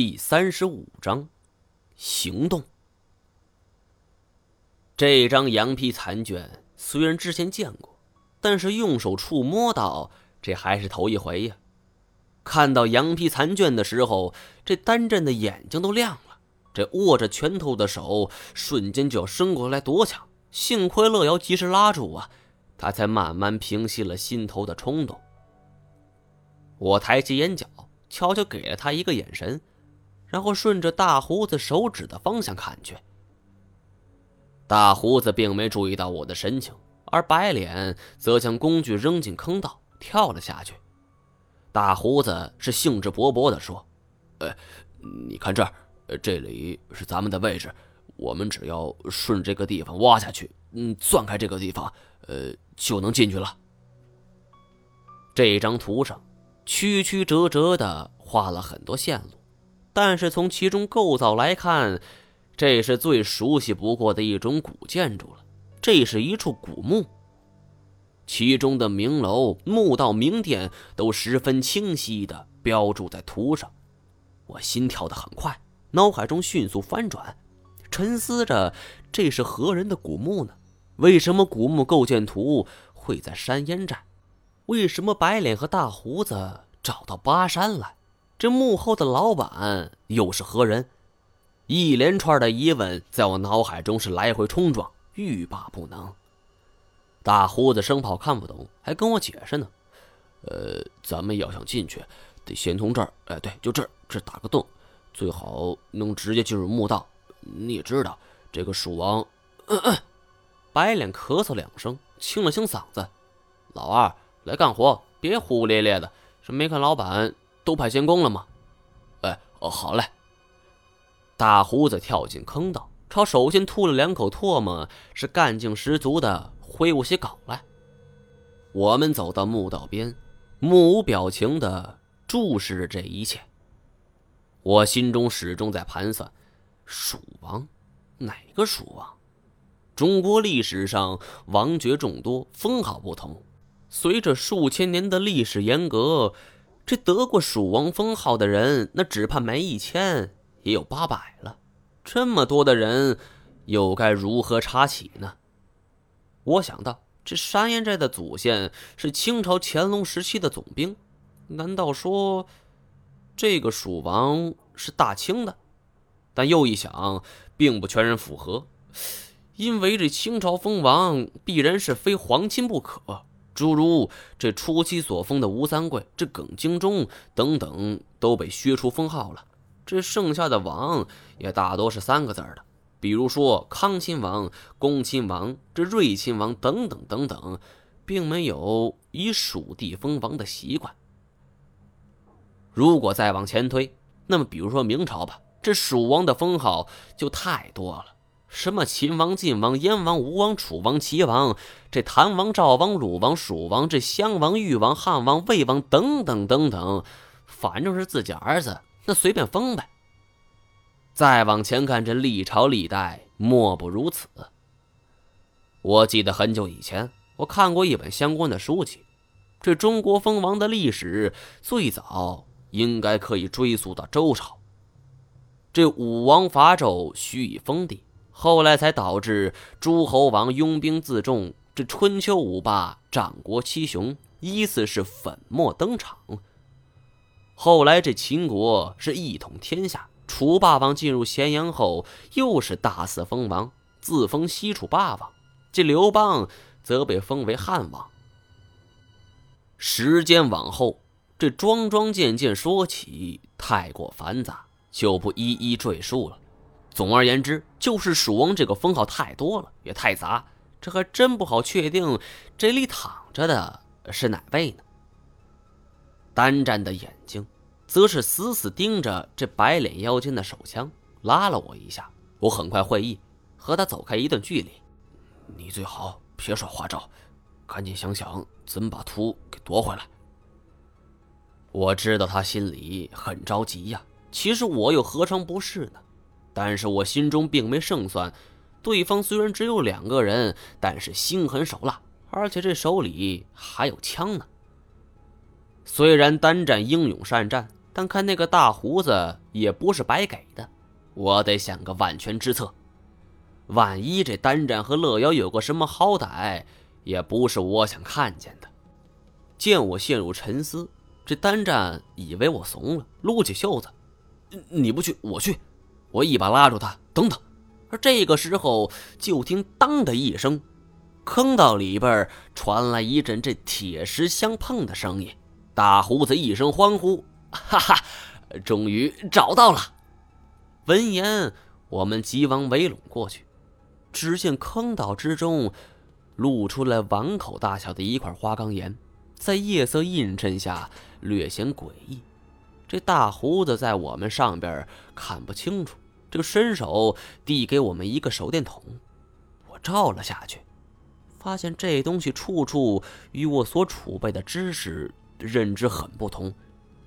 第三十五章，行动。这张羊皮残卷虽然之前见过，但是用手触摸到，这还是头一回呀。看到羊皮残卷的时候，这丹震的眼睛都亮了，这握着拳头的手瞬间就要伸过来夺抢。幸亏乐瑶及时拉住啊，他才慢慢平息了心头的冲动。我抬起眼角，悄悄给了他一个眼神。然后顺着大胡子手指的方向看去，大胡子并没注意到我的神情，而白脸则将工具扔进坑道，跳了下去。大胡子是兴致勃勃地说：“呃，你看这儿，这里是咱们的位置，我们只要顺这个地方挖下去，嗯，钻开这个地方，呃，就能进去了。”这张图上曲曲折折的画了很多线路。但是从其中构造来看，这是最熟悉不过的一种古建筑了。这是一处古墓，其中的名楼、墓道、名店都十分清晰的标注在图上。我心跳的很快，脑海中迅速翻转，沉思着这是何人的古墓呢？为什么古墓构建图会在山烟寨？为什么白脸和大胡子找到巴山来？这幕后的老板又是何人？一连串的疑问在我脑海中是来回冲撞，欲罢不能。大胡子生怕看不懂，还跟我解释呢。呃，咱们要想进去，得先从这儿，哎，对，就这儿，这打个洞，最好能直接进入墓道。你也知道，这个蜀王……嗯嗯。白脸咳嗽两声，清了清嗓子：“老二，来干活，别呼呼咧咧的。是没看老板？”都派监工了吗？哎，哦，好嘞。大胡子跳进坑道，朝手心吐了两口唾沫，是干劲十足的挥舞起镐来。我们走到墓道边，目无表情的注视着这一切。我心中始终在盘算：蜀王，哪个蜀王？中国历史上王爵众多，封号不同，随着数千年的历史沿革。这得过蜀王封号的人，那只怕没一千也有八百了。这么多的人，又该如何查起呢？我想到，这山岩寨的祖先是清朝乾隆时期的总兵，难道说这个蜀王是大清的？但又一想，并不全然符合，因为这清朝封王必然是非皇亲不可。诸如这初期所封的吴三桂、这耿精忠等等都被削除封号了，这剩下的王也大多是三个字的，比如说康亲王、恭亲王、这瑞亲王等等等等，并没有以蜀地封王的习惯。如果再往前推，那么比如说明朝吧，这蜀王的封号就太多了。什么秦王、晋王、燕王、吴王、楚王、齐王，这谭王、赵王、鲁王、蜀王，这襄王、豫王、汉王、魏王等等等等，反正是自己儿子，那随便封呗。再往前看，这历朝历代莫不如此。我记得很久以前，我看过一本相关的书籍，这中国封王的历史最早应该可以追溯到周朝。这武王伐纣，许以封地。后来才导致诸侯王拥兵自重，这春秋五霸、战国七雄依次是粉墨登场。后来这秦国是一统天下，楚霸王进入咸阳后又是大肆封王，自封西楚霸王。这刘邦则被封为汉王。时间往后，这桩桩件件说起，太过繁杂，就不一一赘述了。总而言之，就是蜀王这个封号太多了，也太杂，这还真不好确定这里躺着的是哪位呢？单战的眼睛，则是死死盯着这白脸腰间的手枪，拉了我一下。我很快会意，和他走开一段距离。你最好别耍花招，赶紧想想怎么把图给夺回来。我知道他心里很着急呀，其实我又何尝不是呢？但是我心中并没胜算，对方虽然只有两个人，但是心狠手辣，而且这手里还有枪呢。虽然单战英勇善战，但看那个大胡子也不是白给的，我得想个万全之策。万一这单战和乐瑶有个什么好歹，也不是我想看见的。见我陷入沉思，这单战以为我怂了，撸起袖子：“你不去，我去。”我一把拉住他：“等等。”而这个时候，就听“当”的一声，坑道里边传来一阵这铁石相碰的声音。大胡子一声欢呼：“哈哈，终于找到了！”闻言，我们急忙围拢过去。只见坑道之中露出来碗口大小的一块花岗岩，在夜色映衬下略显诡异。这大胡子在我们上边看不清楚，这个伸手递给我们一个手电筒，我照了下去，发现这东西处处与我所储备的知识认知很不同。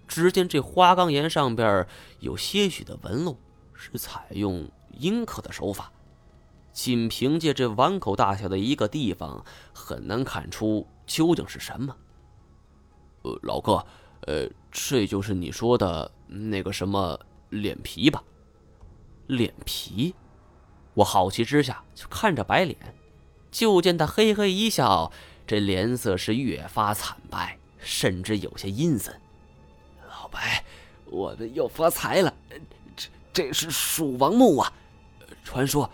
只见这花岗岩上边有些许的纹路，是采用阴刻的手法。仅凭借这碗口大小的一个地方，很难看出究竟是什么。呃，老哥，呃，这就是你说的那个什么脸皮吧？脸皮？我好奇之下就看着白脸，就见他嘿嘿一笑，这脸色是越发惨白，甚至有些阴森。老白，我们又发财了！这这是蜀王墓啊！传说。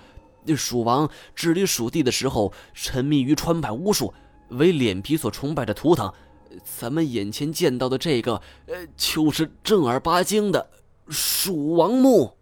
蜀王治理蜀地的时候，沉迷于穿戴巫术，为脸皮所崇拜的图腾。咱们眼前见到的这个，呃，就是正儿八经的蜀王墓。